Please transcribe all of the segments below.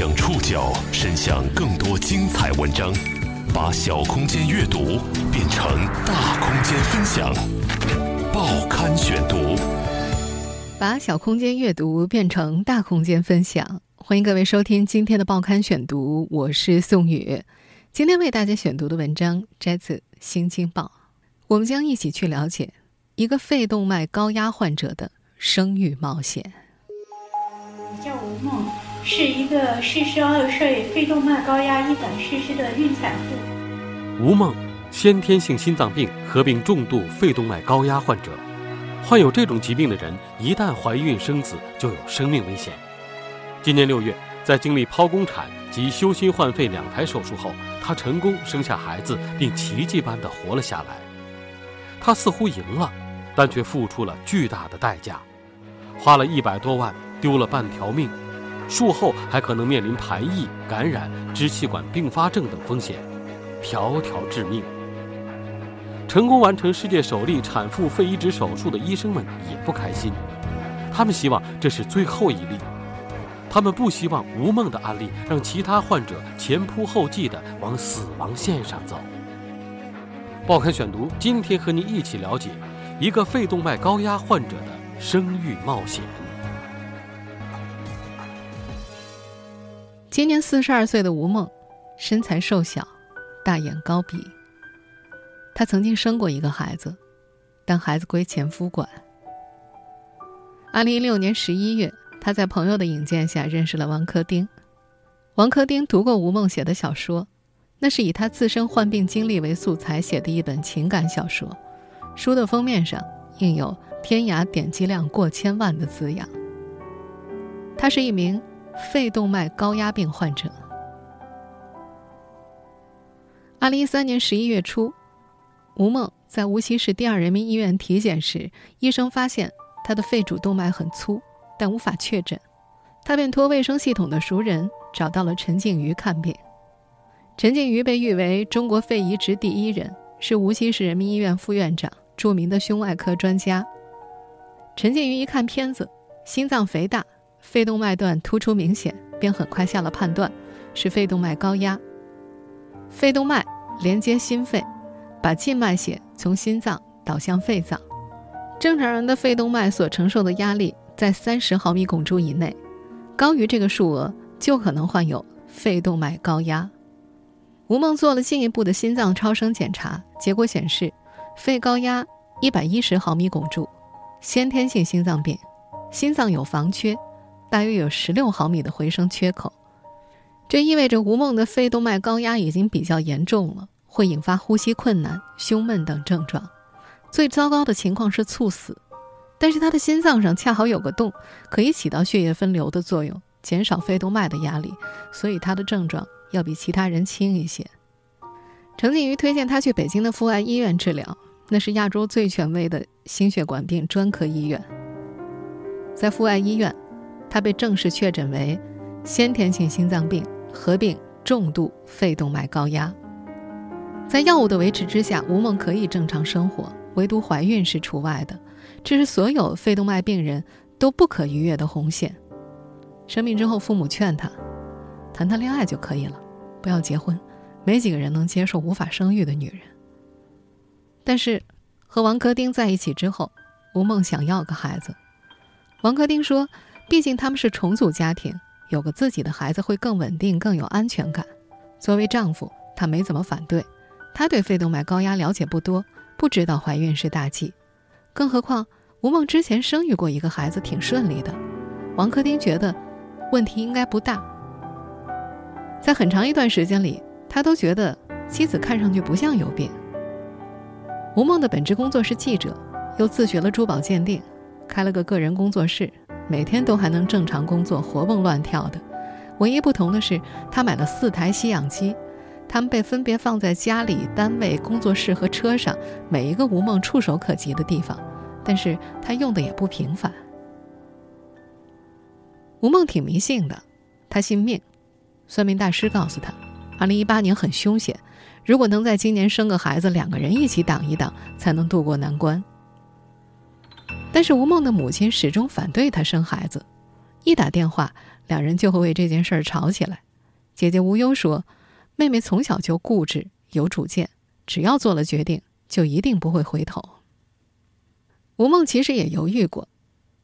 将触角伸向更多精彩文章，把小空间阅读变成大空间分享。报刊选读，把小空间阅读变成大空间分享。欢迎各位收听今天的报刊选读，我是宋宇。今天为大家选读的文章摘自《新京报》，我们将一起去了解一个肺动脉高压患者的生育冒险。我叫吴梦，是一个四十二岁肺动脉高压易感失失的孕产妇。吴梦，先天性心脏病合并重度肺动脉高压患者。患有这种疾病的人，一旦怀孕生子，就有生命危险。今年六月，在经历剖宫产及修心换肺两台手术后，她成功生下孩子，并奇迹般的活了下来。她似乎赢了，但却付出了巨大的代价，花了一百多万。丢了半条命，术后还可能面临排异、感染、支气管并发症等风险，条条致命。成功完成世界首例产妇肺移植手术的医生们也不开心，他们希望这是最后一例，他们不希望吴梦的案例让其他患者前仆后继地往死亡线上走。报刊选读，今天和您一起了解一个肺动脉高压患者的生育冒险。今年四十二岁的吴梦，身材瘦小，大眼高鼻。她曾经生过一个孩子，但孩子归前夫管。二零一六年十一月，她在朋友的引荐下认识了王克丁。王克丁读过吴梦写的小说，那是以她自身患病经历为素材写的一本情感小说。书的封面上印有“天涯点击量过千万”的字样。他是一名。肺动脉高压病患者。二零一三年十一月初，吴梦在无锡市第二人民医院体检时，医生发现她的肺主动脉很粗，但无法确诊，他便托卫生系统的熟人找到了陈静瑜看病。陈静瑜被誉为中国肺移植第一人，是无锡市人民医院副院长，著名的胸外科专家。陈静瑜一看片子，心脏肥大。肺动脉段突出明显，便很快下了判断，是肺动脉高压。肺动脉连接心肺，把静脉血从心脏导向肺脏。正常人的肺动脉所承受的压力在三十毫米汞柱以内，高于这个数额就可能患有肺动脉高压。吴梦做了进一步的心脏超声检查，结果显示肺高压一百一十毫米汞柱，先天性心脏病，心脏有房缺。大约有十六毫米的回声缺口，这意味着吴梦的肺动脉高压已经比较严重了，会引发呼吸困难、胸闷等症状。最糟糕的情况是猝死。但是他的心脏上恰好有个洞，可以起到血液分流的作用，减少肺动脉的压力，所以他的症状要比其他人轻一些。程景瑜推荐他去北京的阜外医院治疗，那是亚洲最权威的心血管病专科医院。在阜外医院。他被正式确诊为先天性心脏病合并重度肺动脉高压。在药物的维持之下，吴梦可以正常生活，唯独怀孕是除外的，这是所有肺动脉病人都不可逾越的红线。生病之后，父母劝他谈谈恋爱就可以了，不要结婚，没几个人能接受无法生育的女人。但是和王科丁在一起之后，吴梦想要个孩子。王科丁说。毕竟他们是重组家庭，有个自己的孩子会更稳定、更有安全感。作为丈夫，他没怎么反对。他对肺动脉高压了解不多，不知道怀孕是大忌。更何况吴梦之前生育过一个孩子，挺顺利的。王克丁觉得问题应该不大。在很长一段时间里，他都觉得妻子看上去不像有病。吴梦的本职工作是记者，又自学了珠宝鉴定，开了个个人工作室。每天都还能正常工作，活蹦乱跳的。唯一不同的是，他买了四台吸氧机，他们被分别放在家里、单位、工作室和车上，每一个吴梦触手可及的地方。但是他用的也不频繁。吴梦挺迷信的，他信命。算命大师告诉他，二零一八年很凶险，如果能在今年生个孩子，两个人一起挡一挡，才能渡过难关。但是吴梦的母亲始终反对她生孩子，一打电话，两人就会为这件事儿吵起来。姐姐无忧说：“妹妹从小就固执有主见，只要做了决定，就一定不会回头。”吴梦其实也犹豫过，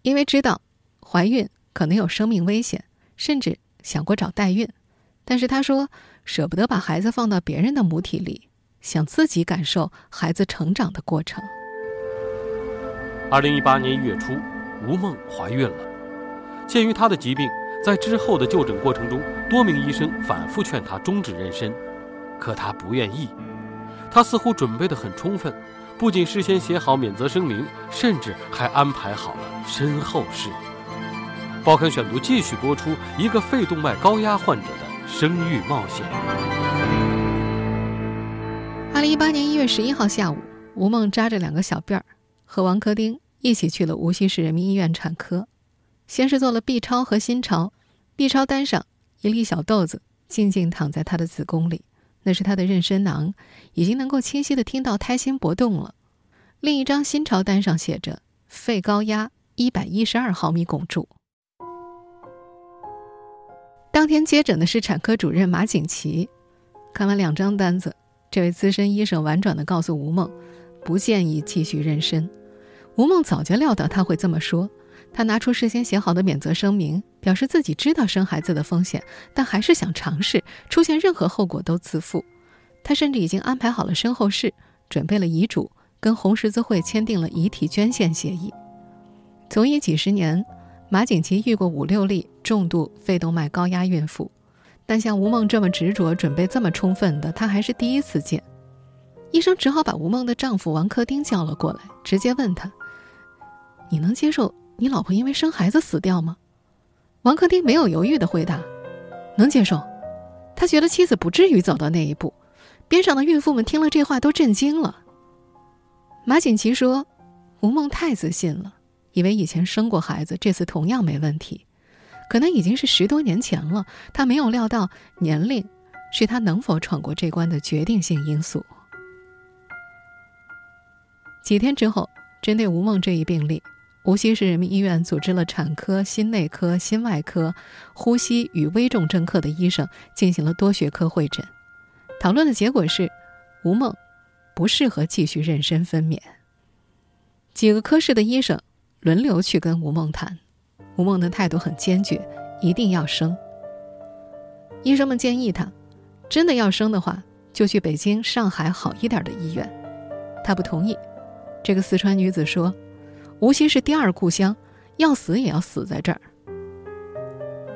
因为知道怀孕可能有生命危险，甚至想过找代孕，但是她说舍不得把孩子放到别人的母体里，想自己感受孩子成长的过程。二零一八年一月初，吴梦怀孕了。鉴于她的疾病，在之后的就诊过程中，多名医生反复劝她终止妊娠，可她不愿意。她似乎准备得很充分，不仅事先写好免责声明，甚至还安排好了身后事。报刊选读继续播出一个肺动脉高压患者的生育冒险。二零一八年一月十一号下午，吴梦扎着两个小辫儿。和王科丁一起去了无锡市人民医院产科，先是做了 B 超和心超。B 超单上一粒小豆子静静躺在她的子宫里，那是她的妊娠囊，已经能够清晰的听到胎心搏动了。另一张心超单上写着肺高压一百一十二毫米汞柱。当天接诊的是产科主任马景琦，看完两张单子，这位资深医生婉转的告诉吴梦。不建议继续妊娠。吴梦早就料到他会这么说，他拿出事先写好的免责声明，表示自己知道生孩子的风险，但还是想尝试，出现任何后果都自负。他甚至已经安排好了身后事，准备了遗嘱，跟红十字会签订了遗体捐献协议。从医几十年，马景琦遇过五六例重度肺动脉高压孕妇，但像吴梦这么执着、准备这么充分的，他还是第一次见。医生只好把吴梦的丈夫王克丁叫了过来，直接问他：“你能接受你老婆因为生孩子死掉吗？”王克丁没有犹豫的回答：“能接受。”他觉得妻子不至于走到那一步。边上的孕妇们听了这话都震惊了。马锦琦说：“吴梦太自信了，以为以前生过孩子，这次同样没问题。可能已经是十多年前了，他没有料到年龄是他能否闯过这关的决定性因素。”几天之后，针对吴梦这一病例，无锡市人民医院组织了产科、心内科、心外科、呼吸与危重症科的医生进行了多学科会诊。讨论的结果是，吴梦不适合继续妊娠分娩。几个科室的医生轮流去跟吴梦谈，吴梦的态度很坚决，一定要生。医生们建议他，真的要生的话，就去北京、上海好一点的医院。他不同意。这个四川女子说：“无锡是第二故乡，要死也要死在这儿。”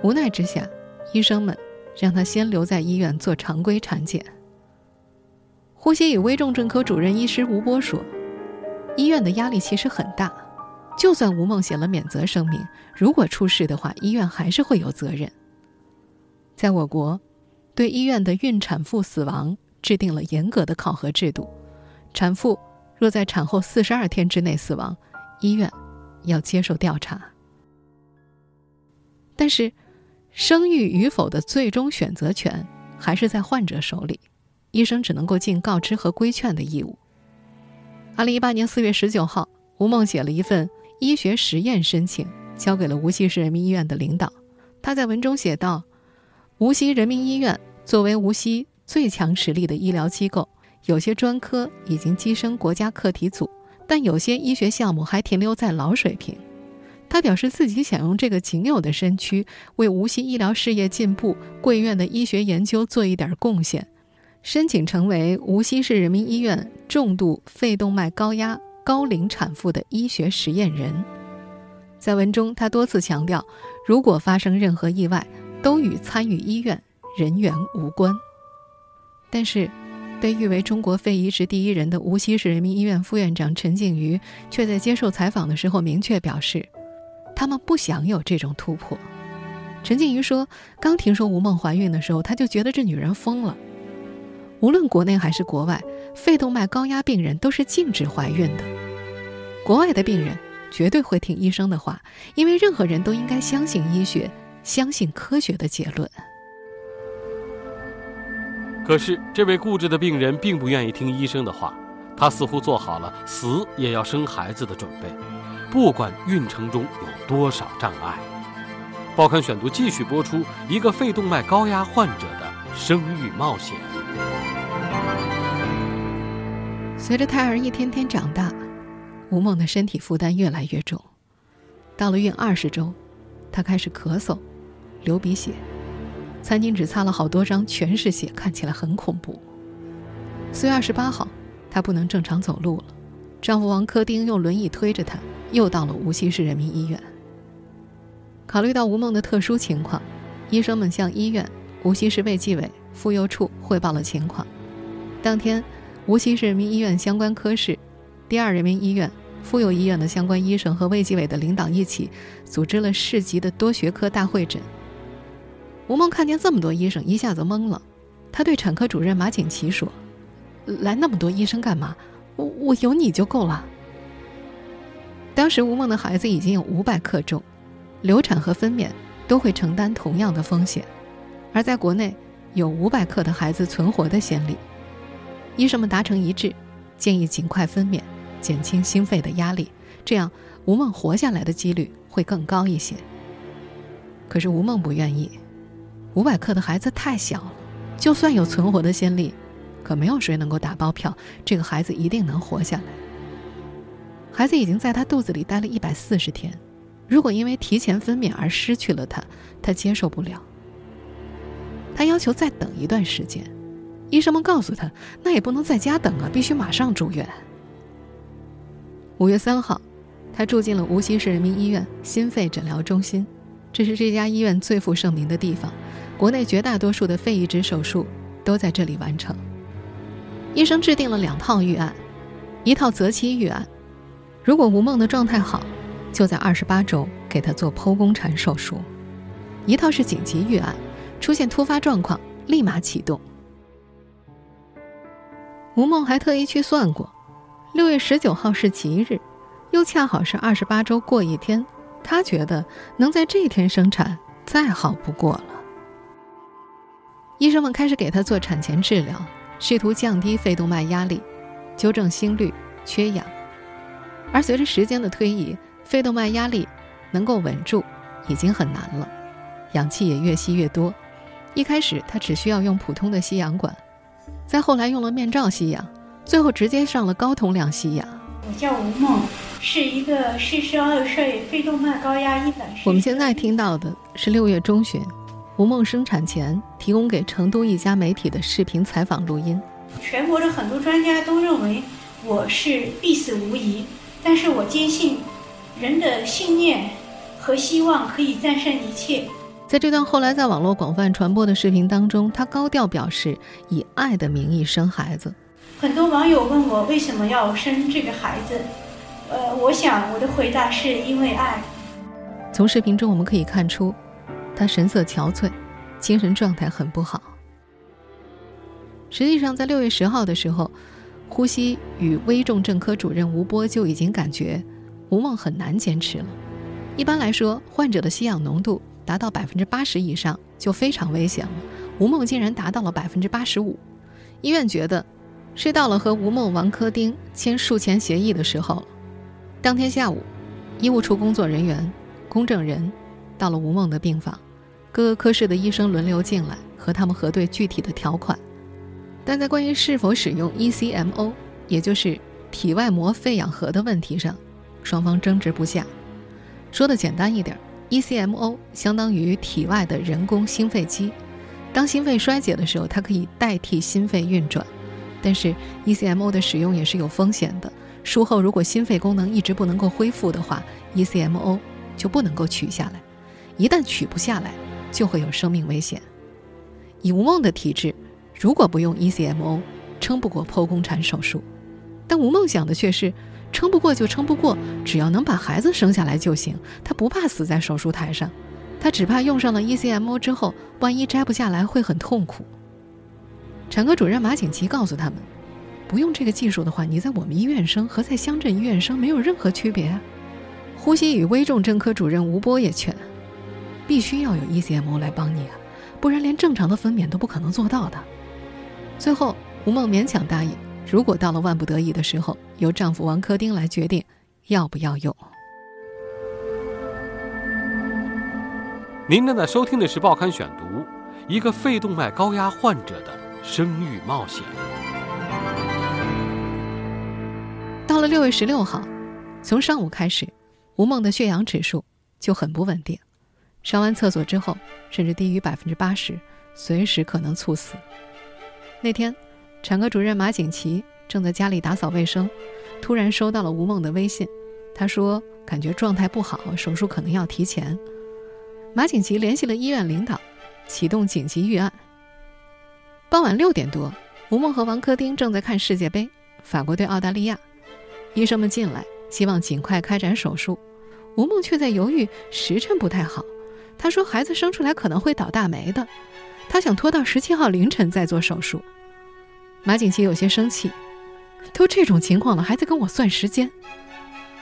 无奈之下，医生们让她先留在医院做常规产检。呼吸与危重症科主任医师吴波说：“医院的压力其实很大，就算吴梦写了免责声明，如果出事的话，医院还是会有责任。在我国，对医院的孕产妇死亡制定了严格的考核制度，产妇。”若在产后四十二天之内死亡，医院要接受调查。但是，生育与否的最终选择权还是在患者手里，医生只能够尽告知和规劝的义务。二零一八年四月十九号，吴梦写了一份医学实验申请，交给了无锡市人民医院的领导。他在文中写道：“无锡人民医院作为无锡最强实力的医疗机构。”有些专科已经跻身国家课题组，但有些医学项目还停留在老水平。他表示自己想用这个仅有的身躯，为无锡医疗事业进步、贵院的医学研究做一点贡献，申请成为无锡市人民医院重度肺动脉高压高龄产妇的医学实验人。在文中，他多次强调，如果发生任何意外，都与参与医院人员无关。但是。被誉为中国肺移植第一人的无锡市人民医院副院长陈静瑜，却在接受采访的时候明确表示，他们不想有这种突破。陈静瑜说：“刚听说吴梦怀孕的时候，他就觉得这女人疯了。无论国内还是国外，肺动脉高压病人都是禁止怀孕的。国外的病人绝对会听医生的话，因为任何人都应该相信医学，相信科学的结论。”可是，这位固执的病人并不愿意听医生的话，他似乎做好了死也要生孩子的准备，不管孕程中有多少障碍。报刊选读继续播出一个肺动脉高压患者的生育冒险。随着胎儿一天天长大，吴梦的身体负担越来越重。到了孕二十周，她开始咳嗽、流鼻血，餐巾纸擦了好多张，全是血，看起来很恐怖。四月二十八号，她不能正常走路了，丈夫王科丁用轮椅推着她，又到了无锡市人民医院。考虑到吴梦的特殊情况，医生们向医院、无锡市卫计委、妇幼处汇报了情况。当天，无锡市人民医院相关科室、第二人民医院、妇幼医院的相关医生和卫计委的领导一起组织了市级的多学科大会诊。吴梦看见这么多医生，一下子懵了。他对产科主任马锦旗说：“来那么多医生干嘛？我我有你就够了。”当时吴梦的孩子已经有五百克重。流产和分娩都会承担同样的风险，而在国内有五百克的孩子存活的先例。医生们达成一致，建议尽快分娩，减轻心肺的压力，这样吴梦活下来的几率会更高一些。可是吴梦不愿意，五百克的孩子太小了，就算有存活的先例，可没有谁能够打包票这个孩子一定能活下来。孩子已经在他肚子里待了一百四十天。如果因为提前分娩而失去了他，他接受不了。他要求再等一段时间，医生们告诉他，那也不能在家等啊，必须马上住院。五月三号，他住进了无锡市人民医院心肺诊疗中心，这是这家医院最负盛名的地方，国内绝大多数的肺移植手术都在这里完成。医生制定了两套预案，一套择期预案，如果吴梦的状态好。就在二十八周给她做剖宫产手术，一套是紧急预案，出现突发状况立马启动。吴梦还特意去算过，六月十九号是吉日，又恰好是二十八周过一天，她觉得能在这天生产再好不过了。医生们开始给她做产前治疗，试图降低肺动脉压力，纠正心率、缺氧，而随着时间的推移。肺动脉压力能够稳住已经很难了，氧气也越吸越多。一开始他只需要用普通的吸氧管，再后来用了面罩吸氧，最后直接上了高通量吸氧。我叫吴梦，是一个四十二岁肺动脉高压一百。我们现在听到的是六月中旬，吴梦生产前提供给成都一家媒体的视频采访录音。全国的很多专家都认为我是必死无疑，但是我坚信。人的信念和希望可以战胜一切。在这段后来在网络广泛传播的视频当中，他高调表示以爱的名义生孩子。很多网友问我为什么要生这个孩子，呃，我想我的回答是因为爱。从视频中我们可以看出，他神色憔悴，精神状态很不好。实际上，在六月十号的时候，呼吸与危重症科主任吴波就已经感觉。吴梦很难坚持了。一般来说，患者的吸氧浓度达到百分之八十以上就非常危险了。吴梦竟然达到了百分之八十五，医院觉得是到了和吴梦、王科丁签术前协议的时候了。当天下午，医务处工作人员、公证人到了吴梦的病房，各个科室的医生轮流进来和他们核对具体的条款。但在关于是否使用 ECMO，也就是体外膜肺氧核的问题上，双方争执不下。说的简单一点，ECMO 相当于体外的人工心肺机。当心肺衰竭的时候，它可以代替心肺运转。但是 ECMO 的使用也是有风险的。术后如果心肺功能一直不能够恢复的话，ECMO 就不能够取下来。一旦取不下来，就会有生命危险。以吴梦的体质，如果不用 ECMO，撑不过剖宫产手术。但吴梦想的却是。撑不过就撑不过，只要能把孩子生下来就行。他不怕死在手术台上，他只怕用上了 ECMO 之后，万一摘不下来会很痛苦。产科主任马景琦告诉他们，不用这个技术的话，你在我们医院生和在乡镇医院生没有任何区别。呼吸与危重症科主任吴波也劝，必须要有 ECMO 来帮你啊，不然连正常的分娩都不可能做到的。最后，吴梦勉强答应。如果到了万不得已的时候，由丈夫王科丁来决定要不要用。您正在收听的是《报刊选读》，一个肺动脉高压患者的生育冒险。到了六月十六号，从上午开始，吴梦的血氧指数就很不稳定，上完厕所之后，甚至低于百分之八十，随时可能猝死。那天，产科主任马景琦正在家里打扫卫生，突然收到了吴梦的微信，他说感觉状态不好，手术可能要提前。马景琦联系了医院领导，启动紧急预案。傍晚六点多，吴梦和王科丁正在看世界杯，法国对澳大利亚。医生们进来，希望尽快开展手术。吴梦却在犹豫时辰不太好。他说：“孩子生出来可能会倒大霉的，他想拖到十七号凌晨再做手术。”马景琦有些生气：“都这种情况了，还在跟我算时间。”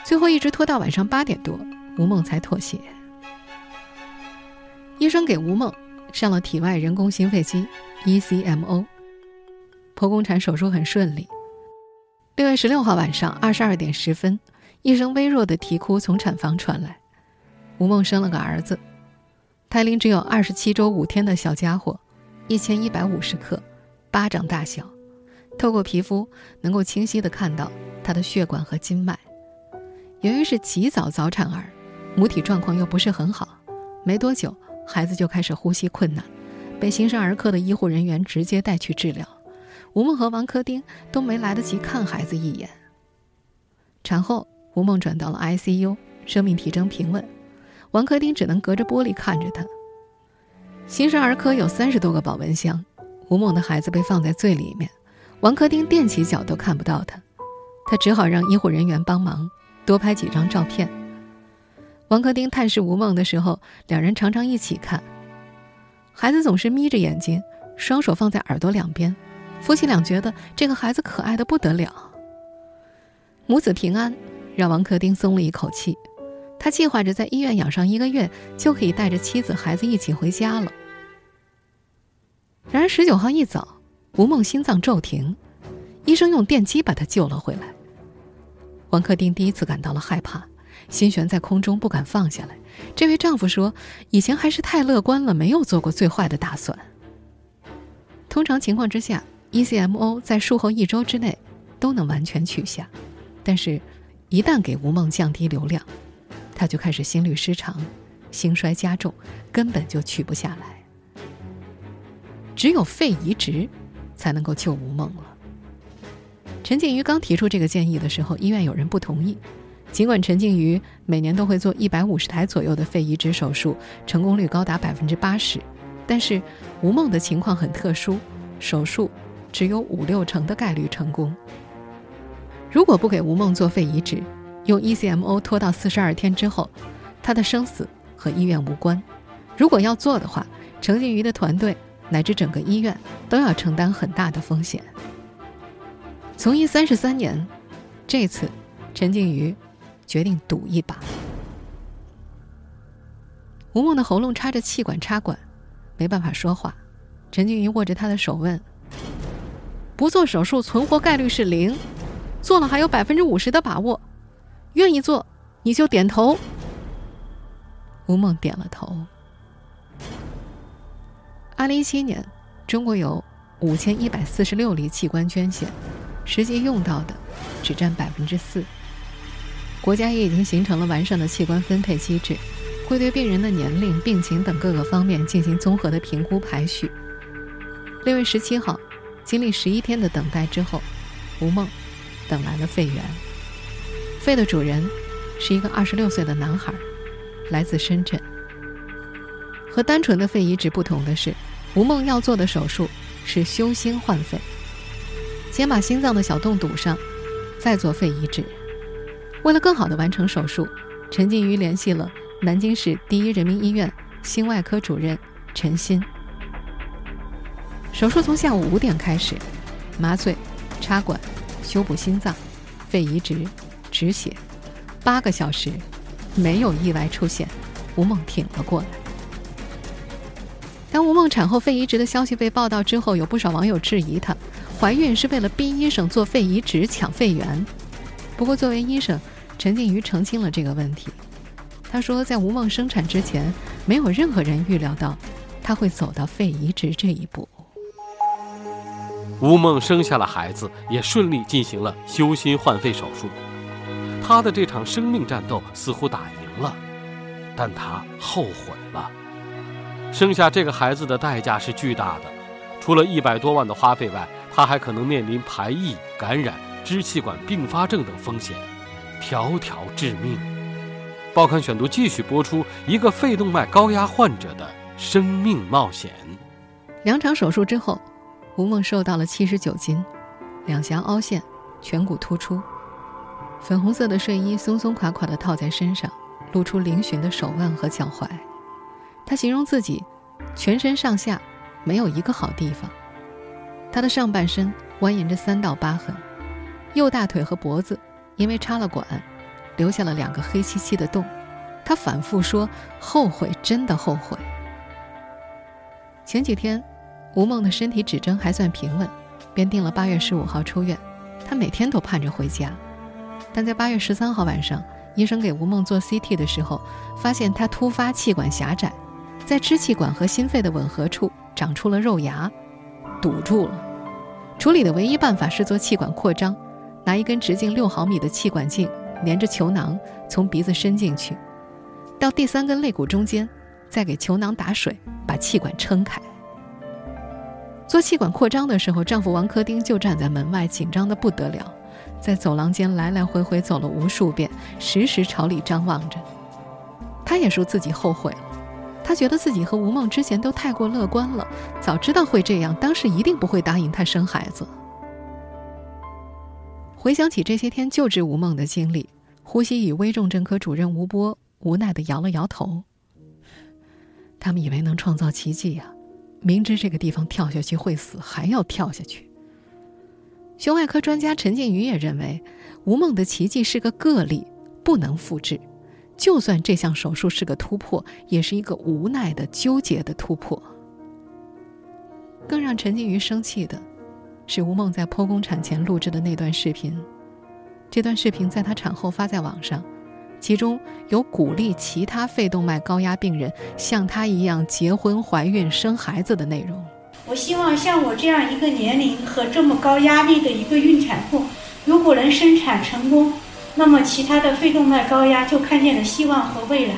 最后一直拖到晚上八点多，吴梦才妥协。医生给吴梦上了体外人工心肺机 （ECMO），剖宫产手术很顺利。六月十六号晚上二十二点十分，一声微弱的啼哭从产房传来。吴梦生了个儿子，胎龄只有二十七周五天的小家伙，一千一百五十克，巴掌大小，透过皮肤能够清晰的看到他的血管和经脉。由于是极早早产儿，母体状况又不是很好，没多久。孩子就开始呼吸困难，被新生儿科的医护人员直接带去治疗。吴梦和王科丁都没来得及看孩子一眼。产后，吴梦转到了 ICU，生命体征平稳。王科丁只能隔着玻璃看着他。新生儿科有三十多个保温箱，吴梦的孩子被放在最里面，王科丁踮起脚都看不到他，他只好让医护人员帮忙多拍几张照片。王克丁探视吴梦的时候，两人常常一起看。孩子总是眯着眼睛，双手放在耳朵两边，夫妻俩觉得这个孩子可爱的不得了。母子平安，让王克丁松了一口气。他计划着在医院养上一个月，就可以带着妻子、孩子一起回家了。然而十九号一早，吴梦心脏骤停，医生用电击把他救了回来。王克丁第一次感到了害怕。心悬在空中，不敢放下来。这位丈夫说：“以前还是太乐观了，没有做过最坏的打算。”通常情况之下，ECMO 在术后一周之内都能完全取下，但是，一旦给吴梦降低流量，他就开始心律失常，心衰加重，根本就取不下来。只有肺移植才能够救吴梦了。陈静瑜刚提出这个建议的时候，医院有人不同意。尽管陈静瑜每年都会做一百五十台左右的肺移植手术，成功率高达百分之八十，但是吴梦的情况很特殊，手术只有五六成的概率成功。如果不给吴梦做肺移植，用 ECMO 拖到四十二天之后，他的生死和医院无关。如果要做的话，陈静瑜的团队乃至整个医院都要承担很大的风险。从医三十三年，这次陈静瑜。决定赌一把。吴梦的喉咙插着气管插管，没办法说话。陈静瑜握着他的手问：“不做手术存活概率是零，做了还有百分之五十的把握，愿意做你就点头。”吴梦点了头。二零一七年，中国有五千一百四十六例器官捐献，实际用到的只占百分之四。国家也已经形成了完善的器官分配机制，会对病人的年龄、病情等各个方面进行综合的评估排序。六月十七号，经历十一天的等待之后，吴梦等来了肺源。肺的主人是一个二十六岁的男孩，来自深圳。和单纯的肺移植不同的是，吴梦要做的手术是修心换肺，先把心脏的小洞堵上，再做肺移植。为了更好的完成手术，陈静瑜联系了南京市第一人民医院心外科主任陈鑫。手术从下午五点开始，麻醉、插管、修补心脏、肺移植、止血，八个小时，没有意外出现，吴梦挺了过来。当吴梦产后肺移植的消息被报道之后，有不少网友质疑她怀孕是为了逼医生做肺移植抢肺源。不过，作为医生，陈静瑜澄清了这个问题。他说，在吴梦生产之前，没有任何人预料到她会走到肺移植这一步。吴梦生下了孩子，也顺利进行了修心换肺手术。他的这场生命战斗似乎打赢了，但他后悔了。生下这个孩子的代价是巨大的，除了一百多万的花费外，他还可能面临排异、感染、支气管并发症等风险，条条致命。报刊选读继续播出一个肺动脉高压患者的生命冒险。两场手术之后。吴梦瘦到了七十九斤，两颊凹陷，颧骨突出，粉红色的睡衣松松垮垮地套在身上，露出嶙峋的手腕和脚踝。她形容自己全身上下没有一个好地方。她的上半身蜿蜒着三道疤痕，右大腿和脖子因为插了管，留下了两个黑漆漆的洞。她反复说后悔，真的后悔。前几天。吴梦的身体指征还算平稳，便定了八月十五号出院。他每天都盼着回家，但在八月十三号晚上，医生给吴梦做 CT 的时候，发现她突发气管狭窄，在支气管和心肺的吻合处长出了肉芽，堵住了。处理的唯一办法是做气管扩张，拿一根直径六毫米的气管镜连着球囊从鼻子伸进去，到第三根肋骨中间，再给球囊打水，把气管撑开。做气管扩张的时候，丈夫王科丁就站在门外，紧张的不得了，在走廊间来来回回走了无数遍，时时朝里张望着。他也说自己后悔了，他觉得自己和吴梦之前都太过乐观了，早知道会这样，当时一定不会答应他生孩子。回想起这些天救治吴梦的经历，呼吸与危重症科主任吴波无奈的摇了摇头。他们以为能创造奇迹呀。明知这个地方跳下去会死，还要跳下去。胸外科专家陈静瑜也认为，吴梦的奇迹是个个例，不能复制。就算这项手术是个突破，也是一个无奈的、纠结的突破。更让陈静瑜生气的，是吴梦在剖宫产前录制的那段视频。这段视频在她产后发在网上。其中有鼓励其他肺动脉高压病人像她一样结婚、怀孕、生孩子的内容。我希望像我这样一个年龄和这么高压力的一个孕产妇，如果能生产成功，那么其他的肺动脉高压就看见了希望和未来。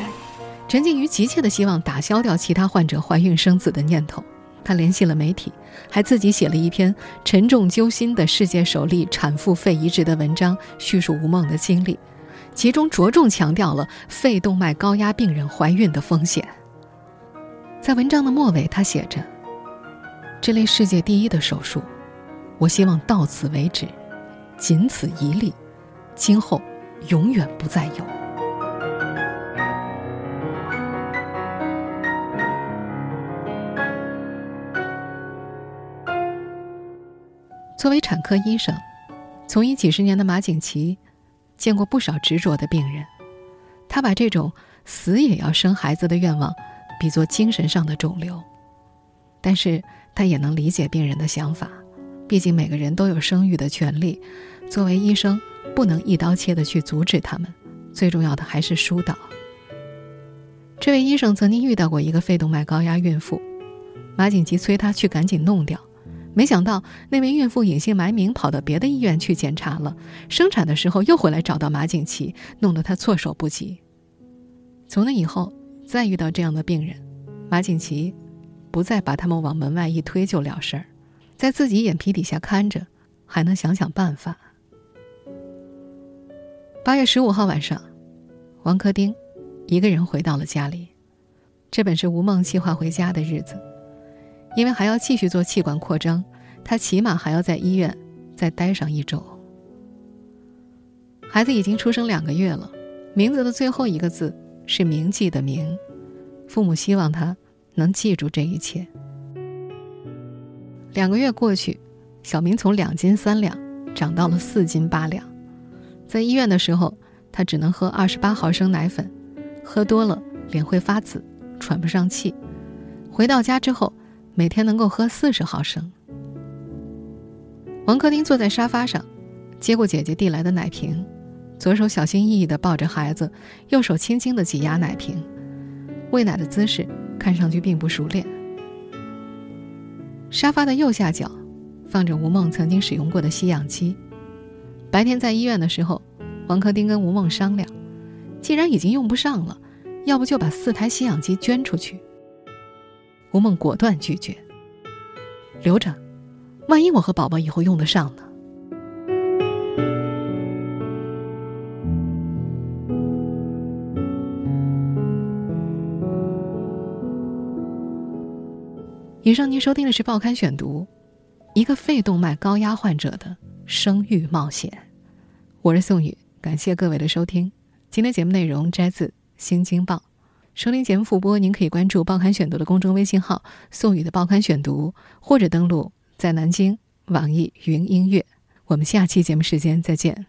陈静瑜急切的希望打消掉其他患者怀孕生子的念头，她联系了媒体，还自己写了一篇沉重揪心的世界首例产妇肺移植的文章，叙述吴梦的经历。其中着重强调了肺动脉高压病人怀孕的风险。在文章的末尾，他写着：“这类世界第一的手术，我希望到此为止，仅此一例，今后永远不再有。”作为产科医生，从医几十年的马景琦。见过不少执着的病人，他把这种死也要生孩子的愿望比作精神上的肿瘤，但是他也能理解病人的想法，毕竟每个人都有生育的权利。作为医生，不能一刀切的去阻止他们，最重要的还是疏导。这位医生曾经遇到过一个肺动脉高压孕妇，马景吉催他去赶紧弄掉。没想到那位孕妇隐姓埋名跑到别的医院去检查了，生产的时候又回来找到马景琦，弄得他措手不及。从那以后，再遇到这样的病人，马景琦不再把他们往门外一推就了事儿，在自己眼皮底下看着，还能想想办法。八月十五号晚上，王克丁一个人回到了家里，这本是吴梦计划回家的日子。因为还要继续做气管扩张，他起码还要在医院再待上一周。孩子已经出生两个月了，名字的最后一个字是“铭记”的“铭”，父母希望他能记住这一切。两个月过去，小明从两斤三两长到了四斤八两。在医院的时候，他只能喝二十八毫升奶粉，喝多了脸会发紫，喘不上气。回到家之后。每天能够喝四十毫升。王克丁坐在沙发上，接过姐姐递来的奶瓶，左手小心翼翼地抱着孩子，右手轻轻地挤压奶瓶。喂奶的姿势看上去并不熟练。沙发的右下角放着吴梦曾经使用过的吸氧机。白天在医院的时候，王克丁跟吴梦商量，既然已经用不上了，要不就把四台吸氧机捐出去。吴梦果断拒绝，留着，万一我和宝宝以后用得上呢？以上您收听的是《报刊选读》，一个肺动脉高压患者的生育冒险。我是宋宇，感谢各位的收听。今天节目内容摘自《新京报》，收听节目复播，您可以关注《报刊选读》的公众微信号“宋宇的报刊选读”，或者登录在南京网易云音乐。我们下期节目时间再见。